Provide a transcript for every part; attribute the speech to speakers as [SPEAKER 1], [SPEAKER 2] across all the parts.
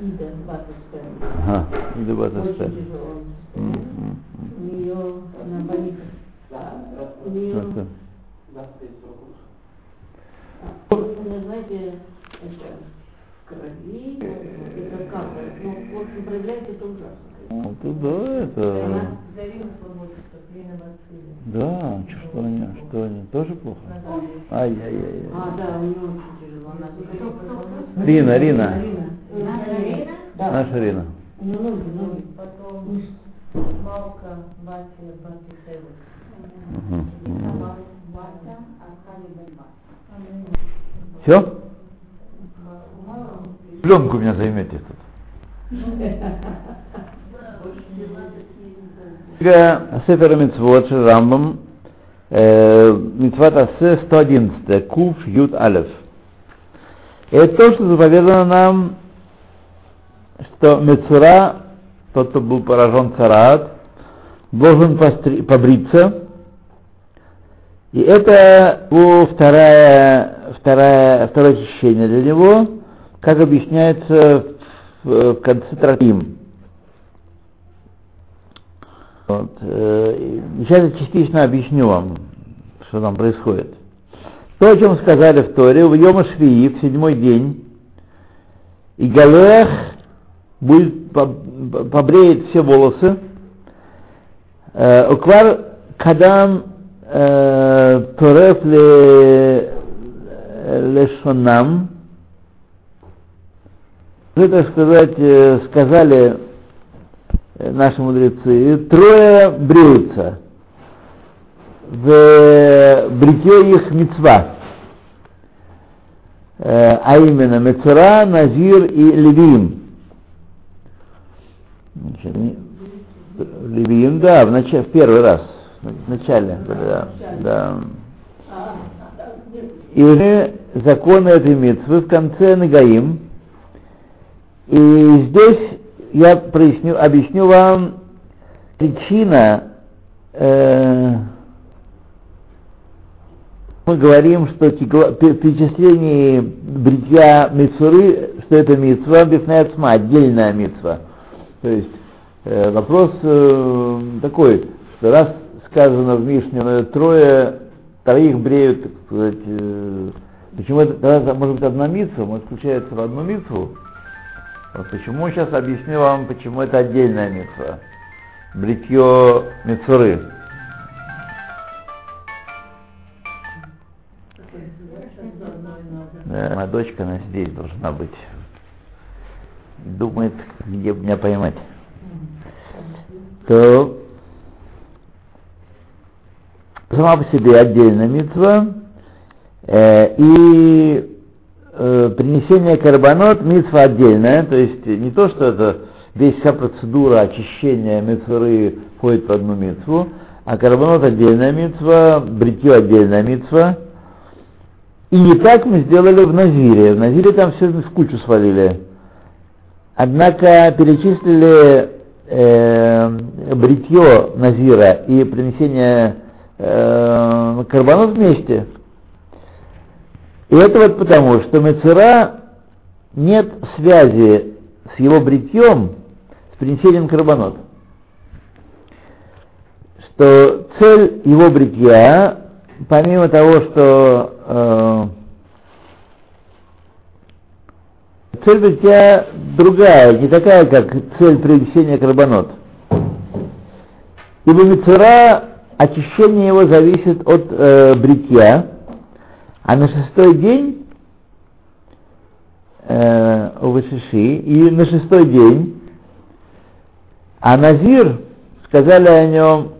[SPEAKER 1] Ида, 25.
[SPEAKER 2] Ага, Ида
[SPEAKER 1] Очень
[SPEAKER 2] Батастель.
[SPEAKER 1] тяжело.
[SPEAKER 2] М,
[SPEAKER 1] У нее, она. У нее,
[SPEAKER 2] м.
[SPEAKER 1] у нее, знаете, это крови, это капает. Ну, в общем, проявляется это ужасно.
[SPEAKER 2] Ну, да, это...
[SPEAKER 1] Она
[SPEAKER 2] Да, что они, что они, тоже плохо? Ай-яй-яй.
[SPEAKER 1] А, да, у нее очень тяжело. Она
[SPEAKER 2] Рина, Рина.
[SPEAKER 1] Рина. Да.
[SPEAKER 2] Наша Рина.
[SPEAKER 1] У нее ноги, ноги.
[SPEAKER 3] Потом Малка, Батя, Батя.
[SPEAKER 2] Все? Пленку меня займете тут. Книга Сефера Митцвот Рамбам э, Митцват Асе 111 Куф Ют Алев. Это то, что заповедано нам, что Мецура, тот, кто был поражен царат, должен побриться. И это его вторая, вторая, второе очищение для него, как объясняется в, в конце Тратим. Вот. э, Сейчас я частично объясню вам, что там происходит. То, о чем сказали в Торе, в Йома Швии, в седьмой день, и Галех будет по- по- побреет все волосы, Э, Уквар Кадам э, Тореф ле- Лешонам, вы, так сказать, э, сказали э, наши мудрецы, трое бреются. В бритье их мецва, Э, а именно Мецура, Назир и Левиим. Значит, не- Левиим, да, в, начале, в первый раз, в начале, да, да. И уже законы этой митцвы в конце Нагаим. И здесь я проясню, объясню вам причина, э, мы говорим, что тигла- при бритья митцвы, что это митцва, объясняет сма, отдельная митцва. То есть э, вопрос э, такой, что раз сказано в Мишне, э, трое, троих бреют, так сказать, э, почему это, тогда может быть одна митцва, может включается в одну митцву, вот почему сейчас объясню вам, почему это отдельная митцва. Бритье митцвы. Да, моя дочка, она здесь должна быть. Думает, где меня поймать. То сама по себе отдельная митцва э, и э, принесение карбонот митцва отдельная, то есть не то, что это весь вся процедура очищения митцвы входит в одну митцву, а карбонот отдельная митцва, бритье отдельная митцва. И не так мы сделали в Назире. В Назире там все в кучу свалили. Однако перечислили э, бритье Назира и принесение э, карбонот вместе. И это вот потому, что Мецера нет связи с его бритьем с принесением карбонот. Что цель его бритья, помимо того, что э, цель бритья другая, не такая, как цель принесения карбонот. Ибо Мецера, очищение его зависит от э, бритья, а на шестой день э, у Вышиши, и на шестой день, а Назир, сказали о нем,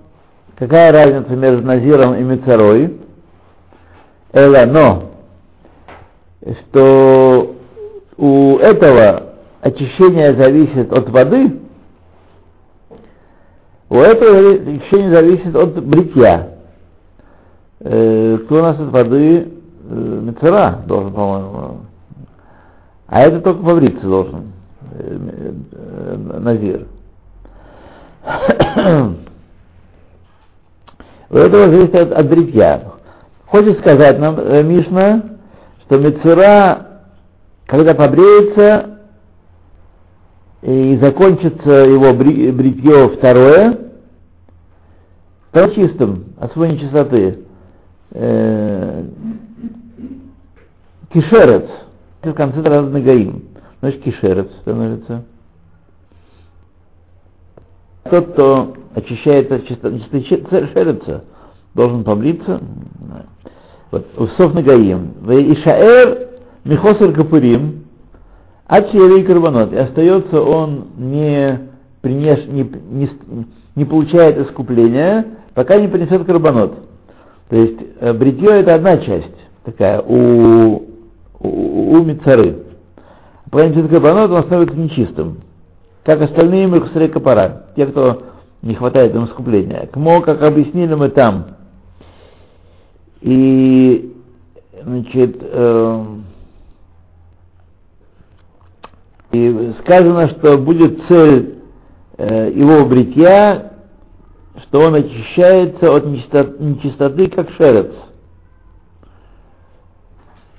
[SPEAKER 2] какая разница между Назиром и Мецарой, Эла, но, что у этого очищение зависит от воды, у этого очищение зависит от бритья. Э, кто у нас от воды э, Мецера должен, по-моему. А это только побриться должен. Э, э, Назир. У этого зависит от, от бритья. Хочет сказать нам э, Мишна, что Мецера, когда побреется, и закончится его бри- бритье второе, то чистым, от своей нечистоты. Э, кишерец, в конце раза нагаим, значит кишерец становится. Тот, кто очищается от чистоты должен побриться. Вот, Усов Нагаим. Ишаэр Михосер Капурим, и карбонот. И остается он не, принес, не, не, не получает искупления, пока не принесет карбонот. То есть э, бритье это одна часть такая у, у, у мицары. Пока не принесет карбонот, он становится нечистым. Как остальные мехусрей капара, те, кто не хватает им искупления. Кмо, как объяснили мы там. И, значит, э, и сказано, что будет цель э, его бритья, что он очищается от нечистоты, нечистоты как шерец.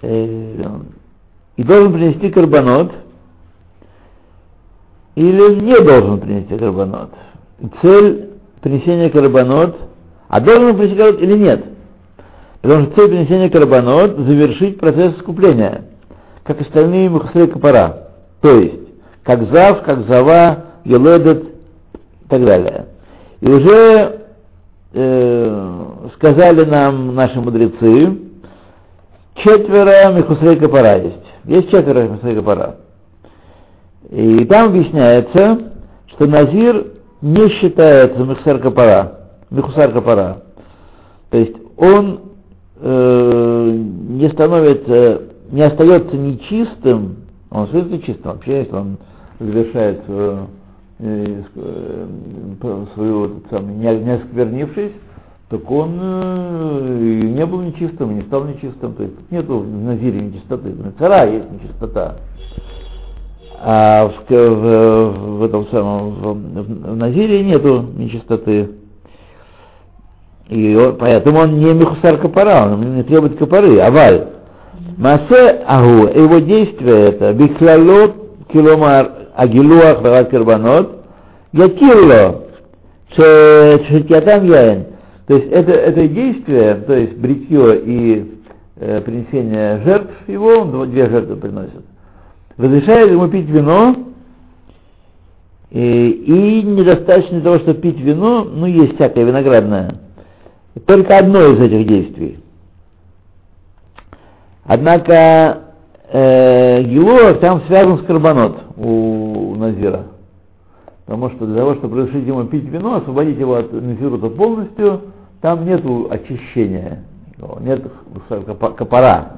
[SPEAKER 2] Э, и должен принести карбонот, или не должен принести карбонот. Цель принесения карбонот, а должен принести карбонот или нет? Потому что цель принесения карбонот – завершить процесс искупления, как остальные мухасрей капара. То есть, как зав, как зава, еледет и так далее. И уже э, сказали нам наши мудрецы, четверо Мехусрей Капара есть. Есть четверо Мехусрей Капара. И там объясняется, что Назир не считается Мехусар Капара. Мехусар Капара. То есть он э, не становится, не остается нечистым он совершенно чистым. Вообще, если он завершает свою, э, э, свою самый, не, не осквернившись, так он э, не был нечистым, не стал нечистым. То есть нету в Назире нечистоты. В Цара есть нечистота. А в, в, в этом самом в, в Назире нету нечистоты. И поэтому он не мехусар капара, он не требует капары, аваль. Масе агу, его действие это, бихлалот киломар агилуах варат карбанот, гатирло, шетятам яин. То есть это, это действие, то есть бритье и э, принесение жертв его, он две жертвы приносит, разрешает ему пить вино, и, и недостаточно того, чтобы пить вино, ну есть всякое виноградное, только одно из этих действий – Однако э, Гилуах там связан с карбонот у, у Назира. Потому что для того, чтобы разрешить ему пить вино, освободить его от Назирута полностью, там нет очищения, нет копора.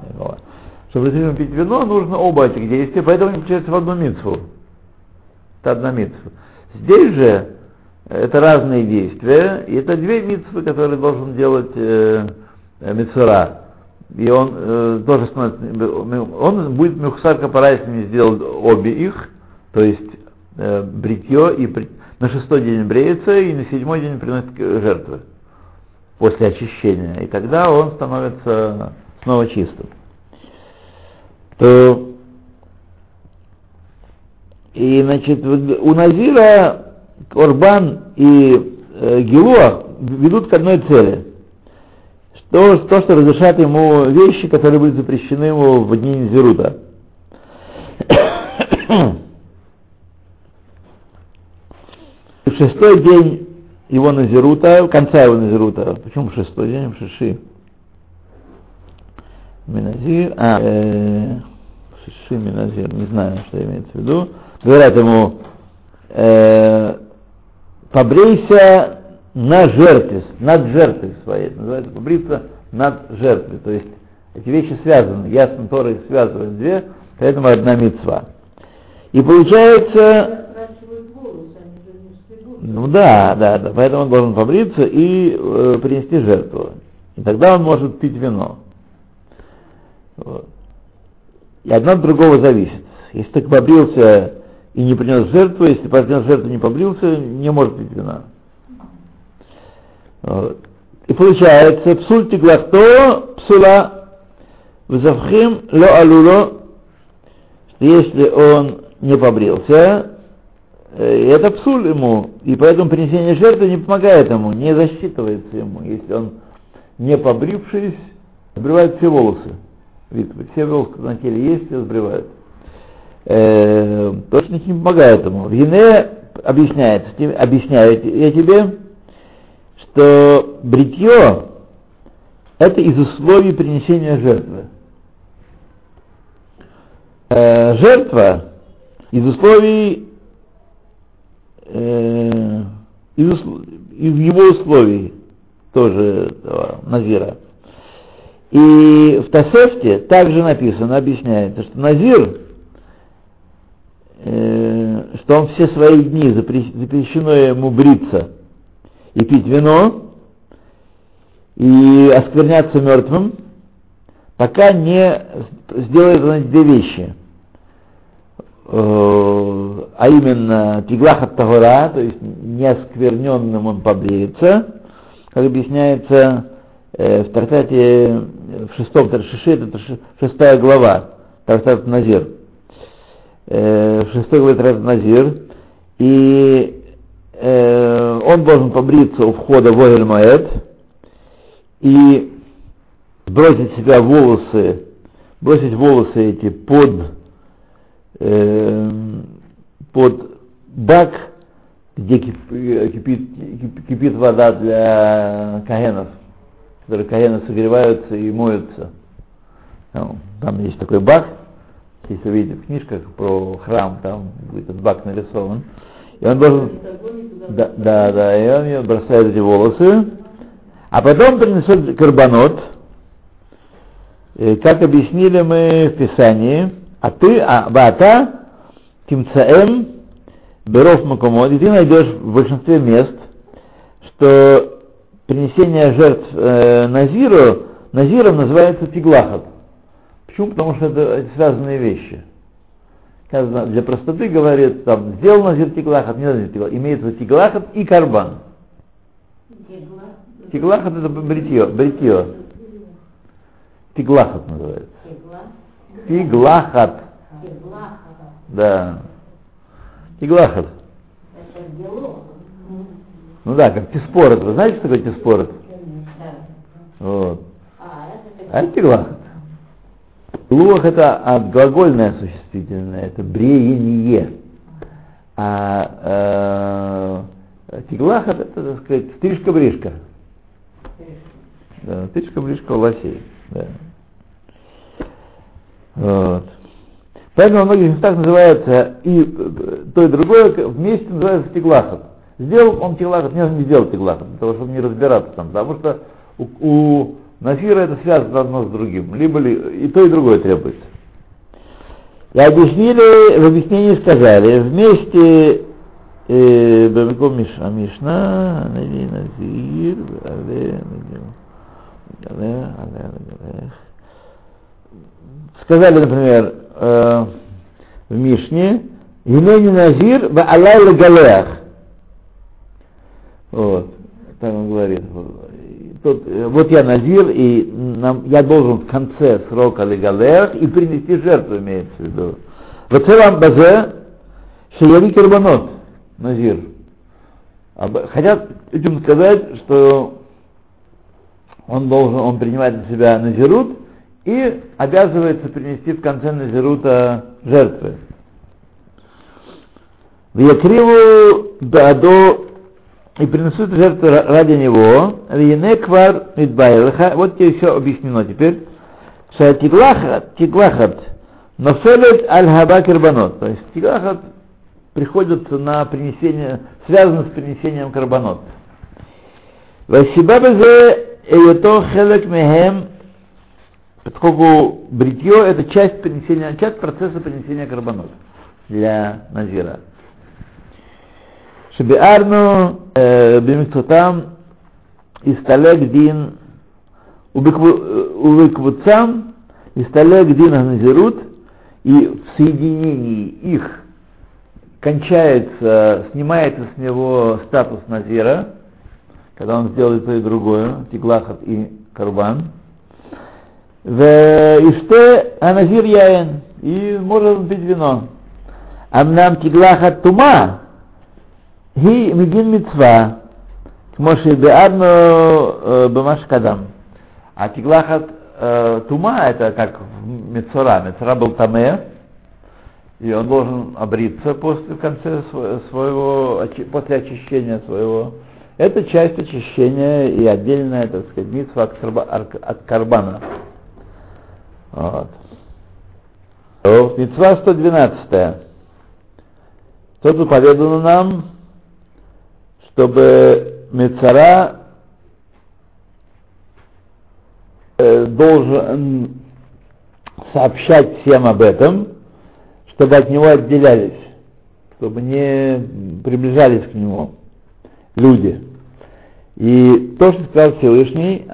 [SPEAKER 2] Чтобы разрешить ему пить вино, нужно оба этих действия, поэтому они включаются в одну митцву. Это одна митцва. Здесь же это разные действия, и это две митцвы, которые должен делать э, э Мицура и он э, тоже он будет Мюхсар Капара, если не сделал обе их, то есть э, бритье, и при, на шестой день бреется, и на седьмой день приносит жертвы после очищения. И тогда он становится снова чистым. То, и, значит, у Назира Орбан и э, Гилуа ведут к одной цели – то, то, что разрешат ему вещи, которые были запрещены ему в дни Низерута. В шестой день его Назирута, конца его Назирута, почему шестой день, Шиши? Миназир, а, э, Шиши, Миназир, не знаю, что имеется в виду. Говорят ему, э, побрейся на жертве, над жертвой своей, называется побриться над жертвой. То есть эти вещи связаны, ясно, Тора их связывает две, поэтому одна мецва. И получается... Ну да, да, да, поэтому он должен побриться и э, принести жертву. И тогда он может пить вино. Вот. И одно от другого зависит. Если ты побрился и не принес жертву, если принес жертву и не побрился, не может пить вина. И получается, псуль тиглахто псула взавхим ло алуло, что если он не побрился, э, это псуль ему, и поэтому принесение жертвы не помогает ему, не засчитывается ему, если он не побрившись, сбривает все волосы. Видите, все волосы на теле есть, все сбривают. Э, точно не помогает ему. В Ене объясняет, объясняет я тебе, что бритье это из условий принесения жертвы. Э, жертва из условий э, из, из его условий тоже этого, Назира. И в Тасефте также написано, объясняется, что Назир, э, что он все свои дни запрещено ему бриться и пить вино, и оскверняться мертвым, пока не сделает две вещи. Э, а именно Тиглах от Тагора, то есть неоскверненным он побреется, как объясняется э, в трактате в шестом Таршише, это шестая глава, трактат Назир. Э, в шестой главе трактат Назир. И э, он должен побриться у входа в Огель и бросить себя волосы, бросить волосы эти под, э, под бак, где кипит, кипит вода для каенов, которые каены согреваются и моются. Там есть такой бак, если видите в книжках про храм, там этот бак нарисован. И он должен... Да, да, да, и он ее бросает эти волосы, а потом принесет карбонот, как объяснили мы в Писании, а ты, а бата, тимцаэм, беров макомод, и ты найдешь в большинстве мест, что принесение жертв э, Назиру, Назиром называется тиглахат. Почему? Потому что это связанные вещи. Для простоты говорит, там, сделал Назир тиглахат, не Назир тиглахат, имеется тиглахат и карбан. Тиглахат это бритье, бритье. Тиглахат называется. Тиглахат. Да. Тиглахат. Ну да, как тиспорот. Вы знаете, что такое тиспорот? Вот. А это тиглахат. Луах это от глагольное существительное, это бреение. А э, тиглахат это, так сказать, стрижка-бришка. Да, стрижка-бришка у лосей. Да. Вот. Поэтому во многих местах называется и то, и другое вместе называется тиглахат. Сделал он тиглахат, не, не сделал тиглахат, для того, чтобы не разбираться там, потому что у, у Нафира это связано одно с другим, либо ли, и то, и другое требуется. И объяснили, в объяснении сказали, вместе Бамиком Мишна, Мишна, Назир, сказали, например, э, в Мишне, Гинени Назир, Алай Галеах. Вот, там он говорит, тот, э, вот я назир, и нам, я должен в конце срока легалех и принести жертву, имеется в виду. Вот целом базе шияви кербанот, назир. Хотят этим сказать, что он должен, он принимает на себя назирут и обязывается принести в конце назирута жертвы. В Якриву до и принесут жертву ради него, Ринеквар Мидбайлаха, вот тебе все объяснено теперь, что Тиглахат, Тиглахат, Носелет Аль-Хабакер карбанот. то есть Тиглахат приходит на принесение, связано с принесением карбонот. Васибабезе Эйото Хелек Мехем, поскольку бритье это часть принесения, часть процесса принесения карбанот для Назира. Шибиарну Э, бимикцутам исталек дин э, увыквуцам исталек дин аназирут, и в соединении их кончается, снимается с него статус назира, когда он сделает то и другое, тиглахат и карбан. В Иште Аназир Яин, и может пить вино. Амнам тиглахат тума, Ги мигин мицва, Моше биадну бамаш кадам. А тиглахат э, тума это как Мецора. Мецора был таме, и он должен обриться после в конце своего, после очищения своего. Это часть очищения и отдельная, так сказать, митва от, от карбана. Вот. Митцва 112. Тут заповедано нам, чтобы Мецара э, должен сообщать всем об этом, чтобы от него отделялись, чтобы не приближались к нему люди. И то, что сказал Всевышний,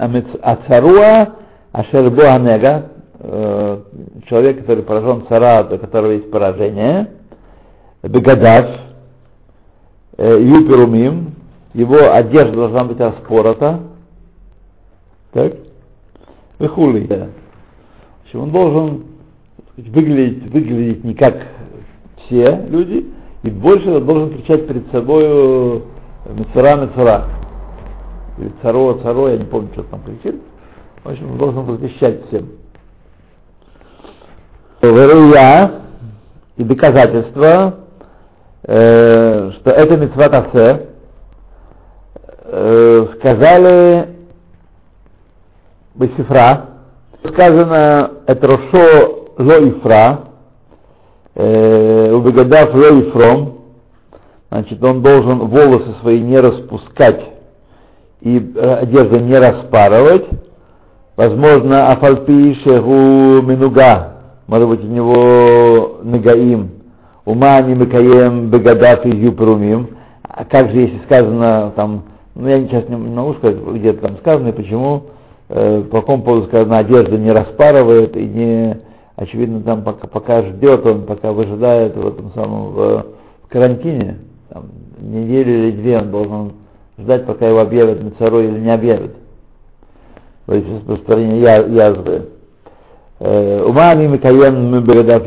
[SPEAKER 2] Ацаруа Ашербо Анега, э, человек, который поражен цара, у которого есть поражение, Бегадав, Юперумим, его одежда должна быть распорота, так, Выхули. Да. Он должен сказать, выглядеть, выглядеть не как все люди, и больше должен кричать перед собой Мецара, Мецара. Или Царо, Царо, я не помню, что там кричит. В общем, он должен возвещать всем. Веруя и доказательство, э, что это мецва тасе, э, сказали Бесифра, сказано это Рошо Лоифра, э, убегадав Лоифром, значит, он должен волосы свои не распускать и э, одежду не распарывать, возможно, Афальпи Шеху Минуга, может быть, у него Нагаим, Ума не Микаем Бегадав и Юпрумим, а как же, если сказано там, ну я сейчас не могу сказать, где-то там сказано, и почему, э, по какому поводу сказано, одежда не распарывает и не, очевидно, там пока, пока ждет он, пока выжидает в этом самом в, в карантине, там, неделю или две он должен ждать, пока его объявят на цару или не объявят. То есть распространение язвы. Э, Ума они Микаен Мебередав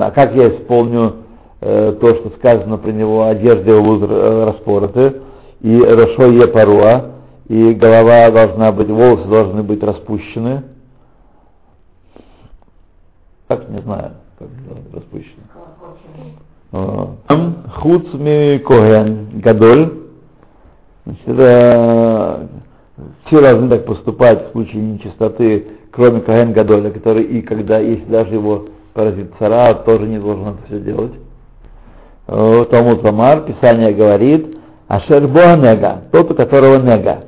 [SPEAKER 2] А как я исполню э, то, что сказано про него, одежды его э, распороты, и Рошо Епаруа, и голова должна быть, волосы должны быть распущены. Как не знаю, как распущены. Хуц ми Коген Гадоль. Значит, это все должны так поступать в случае нечистоты, кроме Коген Гадоля, который и когда, если даже его поразит цара, тоже не должен это все делать. Талмуд Ламар, Писание говорит, Ашер Нега, тот, у которого нега.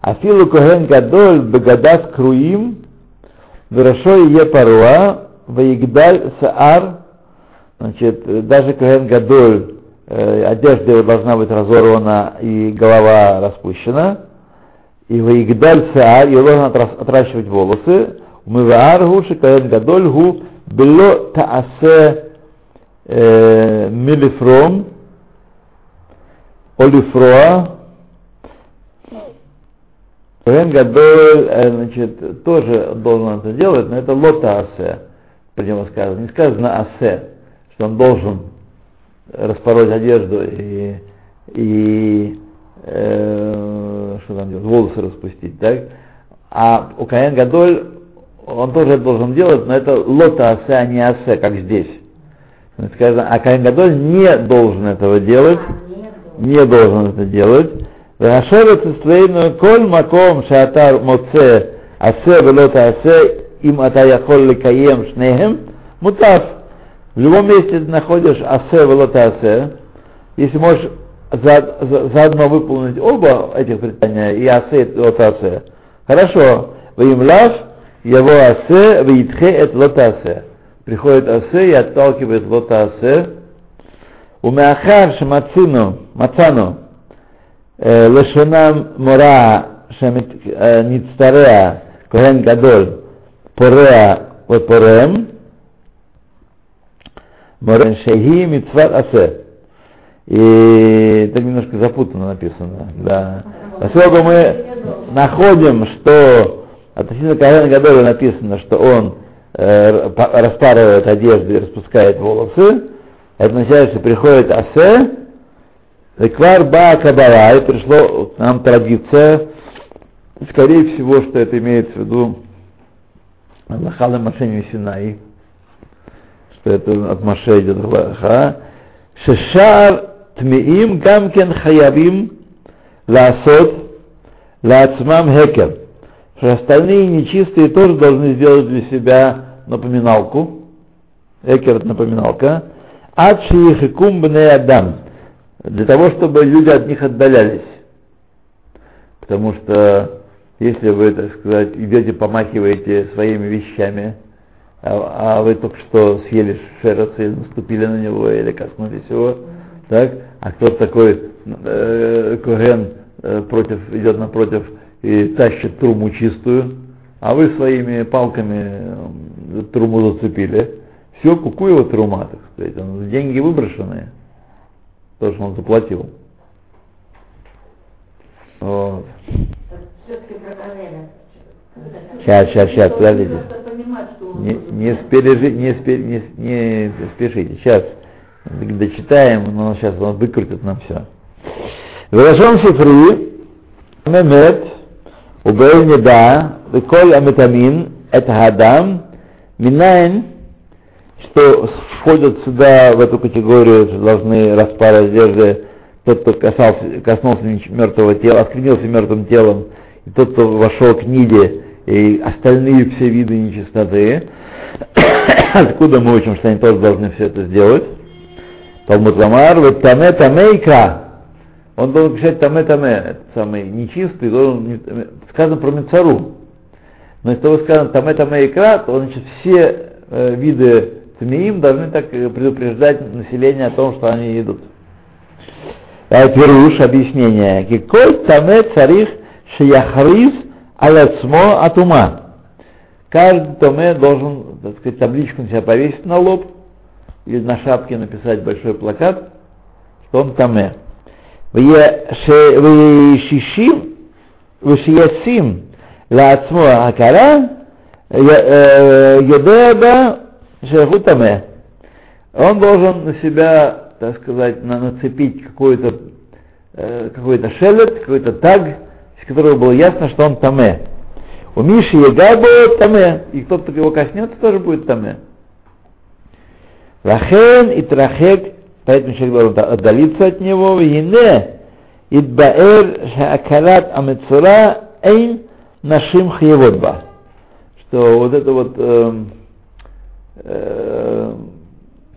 [SPEAKER 2] Афилу Коген Гадоль Бегадас Круим, Верашой Епаруа, Ваигдаль Саар Значит, даже Коэн Гадоль, э, одежда должна быть разорвана и голова распущена. И Ваигдаль Саар, и должен отращивать волосы. Умываар гуши Коэн Гадоль гу бело таасе милифром олифроа Коэн Гадоль, значит, тоже должен это делать, но это лотаасе, про него сказано. Не сказано асе что он должен распороть одежду и, и э, что там делать, волосы распустить, так? А у Каэн Гадоль он тоже это должен делать, но это лота асе, а не асе, как здесь. Сказано, а Каэн Гадоль не должен этого делать, не должен это делать. Рашевец Истлейну коль маком шатар моце асе велота асе им ата яхол лекаем шнехем мутав. В любом месте ты находишь асе велота асе, если можешь за, за, заодно выполнить оба этих предания, и асе и лотасе. Хорошо, воимлав, его асе, вейтхе это лотасе. Приходит асе и отталкивает лотасе. Умеахар шамацину, мацану, э, лешонам мора шамицтареа, э, коген гадоль, пореа, вот пореем, морен Шехи митцват асе. И так немножко запутанно написано. Да. Поскольку мы находим, что относительно Каэна Гадоля написано, что он э, распарывает одежду и распускает волосы, это означает, что приходит Асе, Эквар Ба Кабала, и пришло к нам традиция, скорее всего, что это имеется в виду Аллахала Машени Синай, что это от Маше идет Аллаха, Шешар Тмеим Гамкен Хаявим Ласот Лацмам Хекер, что остальные нечистые тоже должны сделать для себя напоминалку, Экер это напоминалка, Адши Ихикум Бне Адам, для того, чтобы люди от них отдалялись. Потому что если вы, так сказать, идете, помахиваете своими вещами, а, а вы только что съели шерец или наступили на него, или коснулись его, так, а кто-то такой э, Коген э, против, идет напротив и тащит труму чистую, а вы своими палками э, труму зацепили, все, куку его трума, так сказать, он, деньги выброшенные, то, что он заплатил. Вот. Сейчас, сейчас, сейчас, подождите. Не, не, спеши- не, спе- не, не спешите. Сейчас дочитаем, но сейчас он выкрутит нам все. Велашон Сифри, Мемет, Убей Неда, Виколь Аметамин, это Хадам, Минайн, что входят сюда, в эту категорию, должны распарать одежды, тот, кто касался, коснулся мертвого тела, осквернился мертвым телом, и тот, кто вошел к Ниде, и остальные все виды нечистоты. Откуда мы учим, что они тоже должны все это сделать? Талмуд Ламар, таме таме икра. Он должен писать таме таме, самый нечистый, должен, сказано про Мецару. Но если того сказано таме таме икра, то значит все э, виды тмеим должны так э, предупреждать население о том, что они идут. А Пируш, объяснение. Киколь таме царих шияхриз аляцмо от ума. Каждый томе должен, так сказать, табличку на себя повесить на лоб или на шапке написать большой плакат, что он томе. Вешишим, вешиясим лаацмо акара, йодеба шеху томе. Он должен на себя, так сказать, на- нацепить какой-то э, какой-то шелет, какой-то таг, из которого было ясно, что он таме. У Миши Егабо таме, и кто-то его коснется, тоже будет таме. Рахен и Трахек, поэтому человек должен отдалиться от него, Вине, Идбаэр Шаакарат Амецура Эйн Нашим Хьеводба. Что вот это вот эм, э,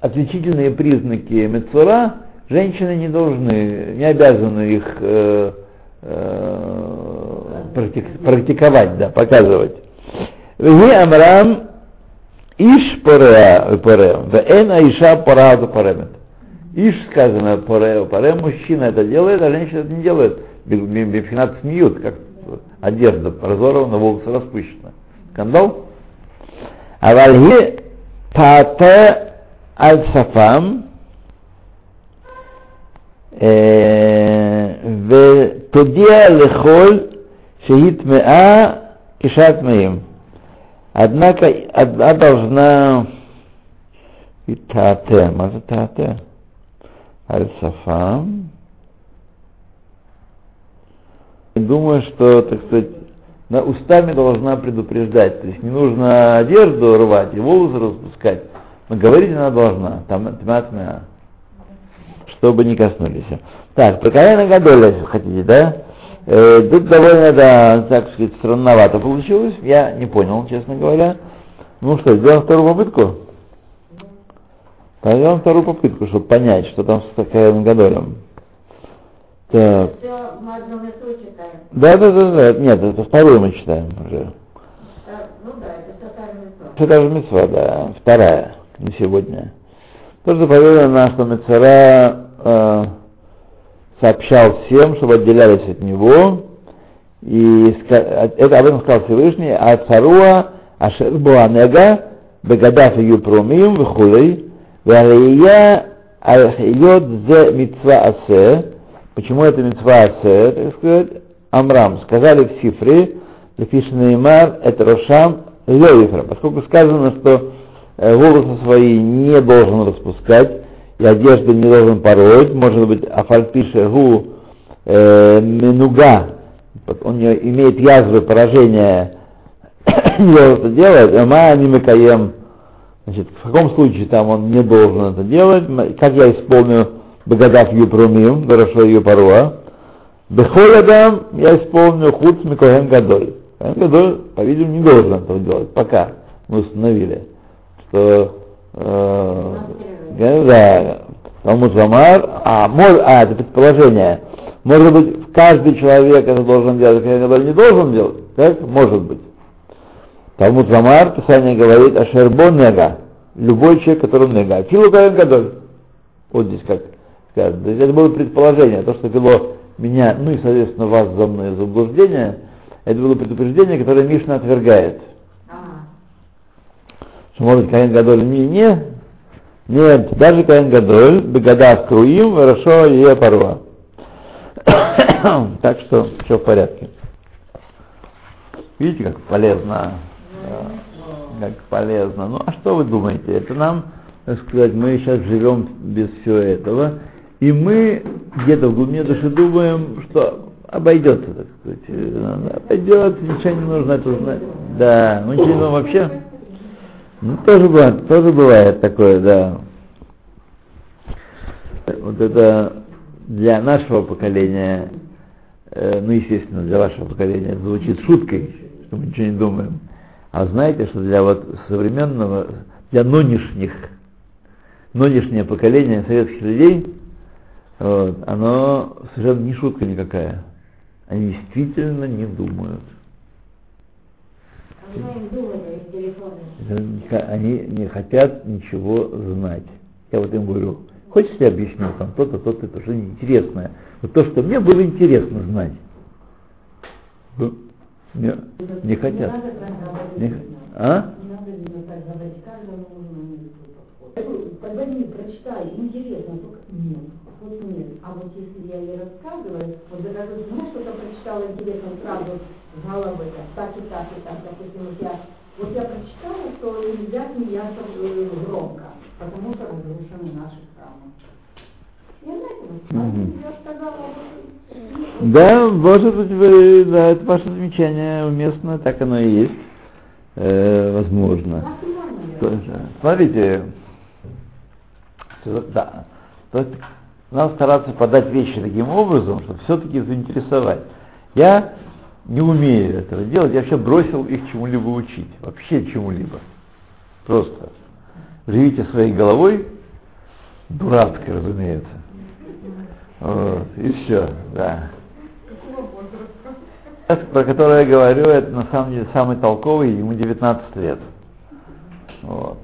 [SPEAKER 2] отличительные признаки Мецура женщины не должны, не обязаны их э, э, практик- практиковать, да, показывать. Вги Амрам Иш пореа паре, вен аиша пора паремет. Иш сказано паре паре, мужчина это делает, а женщина это не делает. Бифинат смеют, как одежда разорвана, волосы распущены. Скандал? А вальги пате аль сафам ותודיע לכל שהיא טמאה כשעת טמאים. Однако она должна и тате, может тате, аль-сафам. Думаю, что, так сказать, на устами должна предупреждать. То есть не нужно одежду рвать и волосы распускать, но говорить она должна. Там тьма чтобы не коснулись. Так, про Каэна Гадоля, если хотите, да? Э, тут довольно, да, так сказать, странновато получилось. Я не понял, честно говоря. Ну что, сделаем вторую попытку? Сделаем вторую попытку, чтобы понять, что там с Каэном Гадолем. Так. Да, да, да, да. Нет, это вторую мы читаем уже.
[SPEAKER 1] Ну да, это.
[SPEAKER 2] Это же мецва, да, вторая, не сегодня. Тоже заповедано нам, что Мецара э, сообщал всем, чтобы отделялись от него, и это об этом сказал Всевышний, а царуа ашер буанега бегадав ее промим вихулей, валия аль-хиот зе митцва асе, почему это митцва асе, так сказать, Амрам, сказали в Сифре, Лефишнеймар, это Рошам, Левифра, поскольку сказано, что э, волосы свои не должен распускать, и одежду не должен пороть, может быть, афальпише гу э, минуга, он не имеет язвы поражения, не должен это делать, ама не мыкаем, значит, в каком случае там он не должен это делать, как я исполню Багадав Юпрумим, хорошо Юпаруа, Бехолядам я исполню худ Микоген Гадоль. Коген Гадоль, по-видимому, не должен этого делать, пока мы установили, что э, да, Талмуд Замар, а, мож, а, это предположение, может быть, каждый человек это должен делать, Коген Гадоль не должен делать, так? Может быть. Талмуд Замар, Писание говорит, Ашербо Нега, любой человек, который Нега. Филу Гадоль. Вот здесь как сказано. То есть это было предположение, то, что вело меня, ну и, соответственно, вас за мной заблуждение, это было предупреждение, которое Мишна отвергает. Что может Каин Гадоль не, не, нет, даже Каин Гадоль, Бегада Круим, хорошо ее порва. так что все в порядке. Видите, как полезно, да, как полезно. Ну, а что вы думаете? Это нам, так сказать, мы сейчас живем без всего этого, и мы где-то в глубине души думаем, что обойдется, так сказать. э, Обойдет, ничего не нужно это знать. Да, мы ничего не думаем вообще. Ну, тоже бывает, тоже бывает такое, да. Вот это для нашего поколения, э, ну, естественно, для вашего поколения звучит шуткой, что мы ничего не думаем. А знаете, что для вот современного, для нынешних, нынешнее поколение советских людей, вот, оно совершенно не шутка никакая. Они действительно не думают.
[SPEAKER 1] А мы им думали, их телефоны.
[SPEAKER 2] Это не х- Они не хотят ничего знать. Я вот им говорю, хочешь я объясню там то-то, то-то, то, что интересное. Вот то, что мне было интересно знать. Не, не хотят. Не а?
[SPEAKER 3] Когда не прочитали, интересно, только нет, вот нет. А вот если я ей рассказываю, вот ты знаешь, что-то прочитала интересно, сразу головы, так, и так и так, допустим, вот я, вот я прочитала, что нельзя смеяться э, громко, потому что разрушены наши храмы. Вот,
[SPEAKER 2] Мгм.
[SPEAKER 3] я сказала,
[SPEAKER 2] Да, может быть, вы, да, это ваше замечание уместно, так оно и есть. Э, возможно. Смотрите, да, то надо стараться подать вещи таким образом, чтобы все-таки заинтересовать. Я не умею этого делать, я вообще бросил их чему-либо учить, вообще чему-либо. Просто живите своей головой, дурацкой, разумеется. Вот, и все, да. Этот, про который я говорю, это на самом деле самый толковый, ему 19 лет. Вот.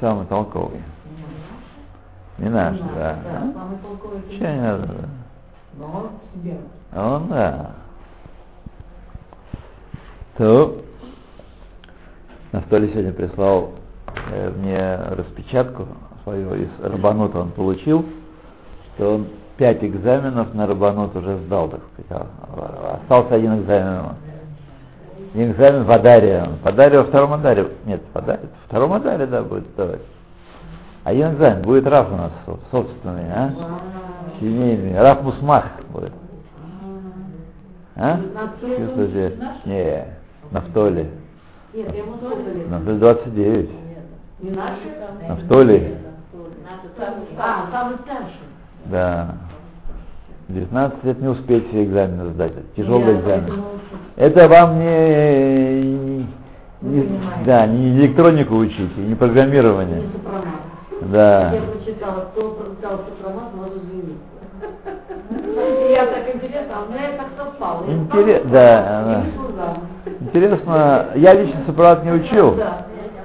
[SPEAKER 2] Самый толковый. Не наш, да. А? Чего не надо, да.
[SPEAKER 3] Но он себе.
[SPEAKER 2] А Он, да. То на столе сегодня прислал э, мне распечатку свою из Рабанута он получил, что он пять экзаменов на Рабанут уже сдал, так сказать. а- Остался один экзамен. Один экзамен в Адаре. В Адаре во втором Адаре. Нет, в Адаре. В втором Адаре, да, будет сдавать. Один экзамен. Будет Раф у нас со- собственный, а? Семейный. Раф Мусмах будет. А? Чувствуете? Не, Нафтоли.
[SPEAKER 1] Нет, ему сколько лет?
[SPEAKER 2] Нафтоли 29.
[SPEAKER 1] Не наши?
[SPEAKER 2] Нафтоли.
[SPEAKER 1] А, самый старший.
[SPEAKER 2] Да. 19 лет не успеть все экзамены сдать. Тяжелый
[SPEAKER 1] Я
[SPEAKER 2] экзамен. Это вам не, не- да, не электронику учить, и не программирование. Да.
[SPEAKER 1] Я прочитала, кто прочитал сопромат, может жениться. Я так интересно, а у меня это совпало. Я
[SPEAKER 2] Интерес-
[SPEAKER 1] стала
[SPEAKER 2] да. Интересно, я лично сопровод не учил,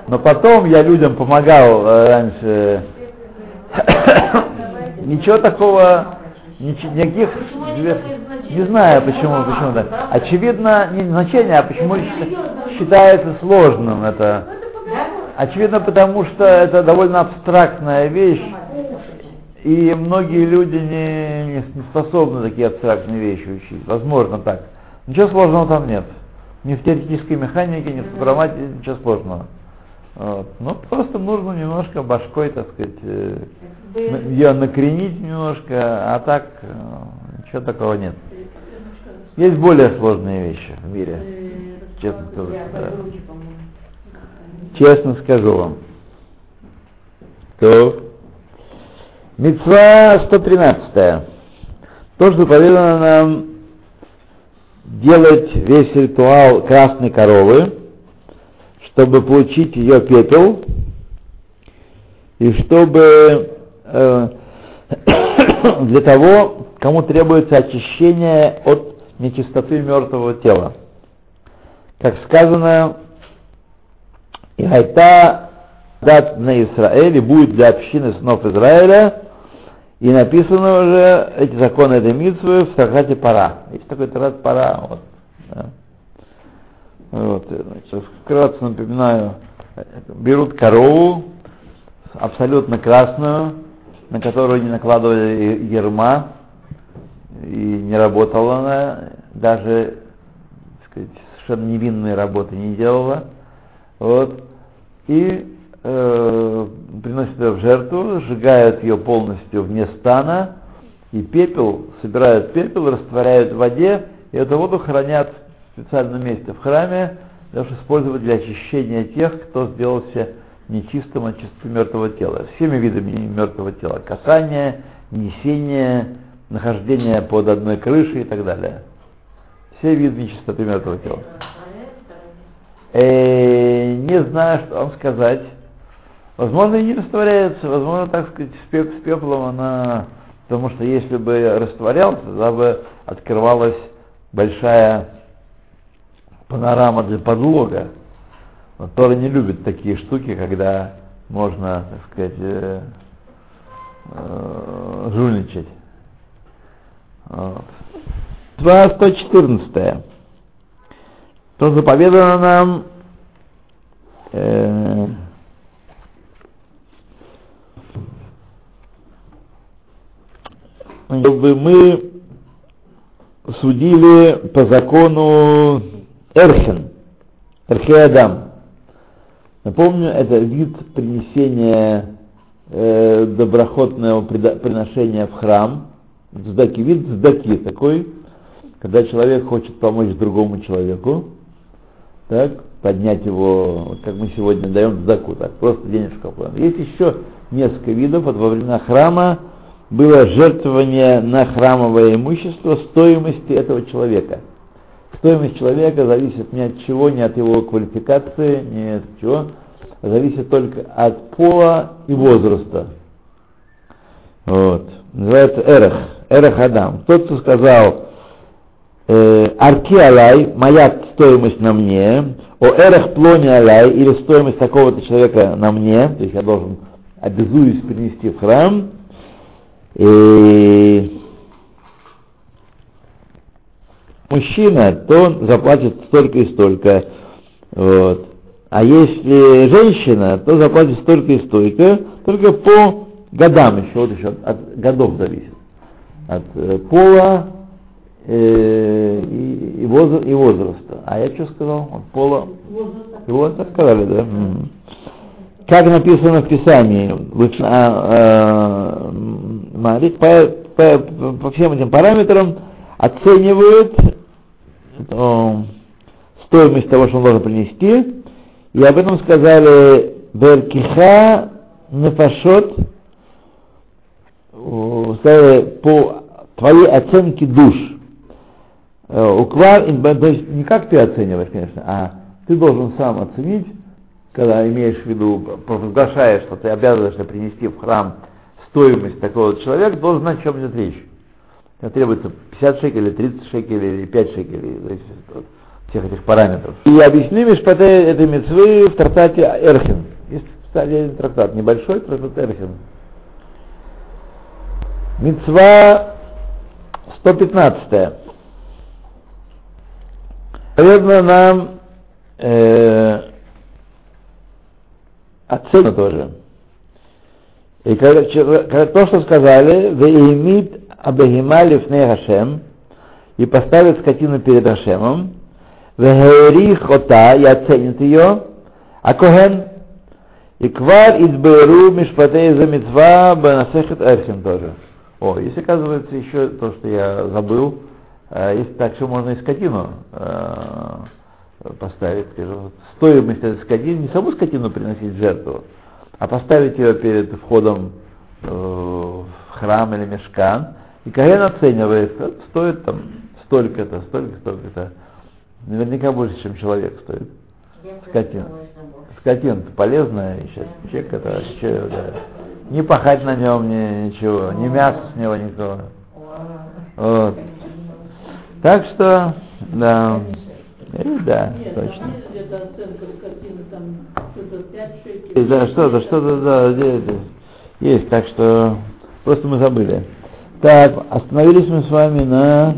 [SPEAKER 2] но потом я людям помогал э, раньше. Ничего такого, нич- никаких, не знаю почему,
[SPEAKER 1] Ну,
[SPEAKER 2] почему так. Очевидно, не значение, а почему считается сложным это. Очевидно, потому что это довольно абстрактная вещь, и многие люди не, не способны такие абстрактные вещи учить. Возможно так. Ничего сложного там нет. Ни в теоретической механике, ни в программате, ничего сложного. Вот. Ну, просто нужно немножко башкой, так сказать, э, ее накренить немножко, а так э, ничего такого нет. Есть более сложные вещи в мире,
[SPEAKER 1] э,
[SPEAKER 2] честно
[SPEAKER 1] да, по-моему.
[SPEAKER 2] Честно скажу вам. То. Мецва 113. Тоже заповедано нам делать весь ритуал красной коровы, чтобы получить ее пепел, и чтобы э, для того, кому требуется очищение от нечистоты мертвого тела. Как сказано, и хайта дат на Израиле будет для общины сынов Израиля, и написано уже эти законы этой митвы в Трактате Пара. Есть такой трактат Пара. Вот, да. вот, значит, вкратце напоминаю, берут корову, абсолютно красную, на которую не накладывали ерма, и не работала она, даже сказать, совершенно невинные работы не делала. Вот. И э, приносят ее в жертву, сжигают ее полностью вне стана, и пепел, собирают пепел, растворяют в воде, и эту воду хранят в специальном месте в храме, даже использовать для очищения тех, кто сделался нечистым от чистоты мертвого тела. Всеми видами мертвого тела. Касание, несение, нахождение под одной крышей и так далее. Все виды нечистоты мертвого тела. Э, не знаю, что вам сказать. Возможно, и не растворяется, возможно, так сказать, с, пеп- с пеплом она... Потому что если бы растворялся, тогда бы открывалась большая панорама для подлога. Но Тора не любит такие штуки, когда можно, так сказать, э, э, жульничать. Вот. 114. То заповедано нам э, чтобы мы судили по закону Эрхен, Эрхеадам. Напомню, это вид принесения э, доброхотного приношения в храм, сдаки, вид сдаки такой, когда человек хочет помочь другому человеку, так, поднять его, как мы сегодня даем сдаку, так, просто денежку. Есть еще несколько видов, вот во времена храма было жертвование на храмовое имущество стоимости этого человека. Стоимость человека зависит ни от чего, ни от его квалификации, ни от чего, а зависит только от пола и возраста. Вот. Называется эрех, эрех Адам. Тот, кто сказал, арки алай, моя стоимость на мне, о эрех плони алай, или стоимость такого-то человека на мне, то есть я должен, обязуюсь принести в храм, и мужчина, то он заплатит столько и столько. Вот. А если женщина, то заплатит столько и столько, только по годам еще, вот еще от, годов зависит. От э, пола э, и, и, возра- и возраста. А я что сказал? От пола и вот так сказали, да. М. Как написано в Писании, а, а, Мари- по, по- по всем этим параметрам оценивают э, стоимость того, что он должен принести, и об этом сказали Беркиха Нефашот, э, сказали по твоей оценке душ. Э, Уквар, то есть не как ты оцениваешь, конечно, а ты должен сам оценить, когда имеешь в виду, провозглашаешь, что ты обязываешься принести в храм стоимость такого человека, должен знать, о чем идет речь. Тебе требуется 50 шекелей, 30 шекелей или 5 шекелей, зависит от всех этих параметров. И объяснили Мишпате этой мецвы в трактате Эрхен. Есть отдельный трактат, небольшой трактат Эрхен. Мецва 115. Наверное, нам э, оценено тоже. И когда, то, что сказали, «Веимит абегима лифней Хашем», и поставит скотину перед Хашемом, «Вегерих ота», и оценит ее, а Коген, Иквар из Бейру Мишпатей за Митва Банасехет Эрхим тоже. О, есть, оказывается, еще то, что я забыл. Э, Есть так, что можно и скотину э, поставить. скажем, Стоимость этой скотины, не саму скотину приносить в жертву, а поставить ее перед входом э, в храм или мешкан. И Каген оценивает, это стоит там столько-то, столько, столько-то. Наверняка больше, чем человек стоит. Скотина. Скотина полезная, и сейчас человек это вообще, да. Не пахать на нем, ни, ничего, ни мясо с него никто. Вот. Так что, да, Э, да,
[SPEAKER 1] Нет,
[SPEAKER 2] точно.
[SPEAKER 1] там что-то 5
[SPEAKER 2] Есть,
[SPEAKER 1] шекелей.
[SPEAKER 2] Да, да, есть, так что просто мы забыли. Так, остановились мы с вами на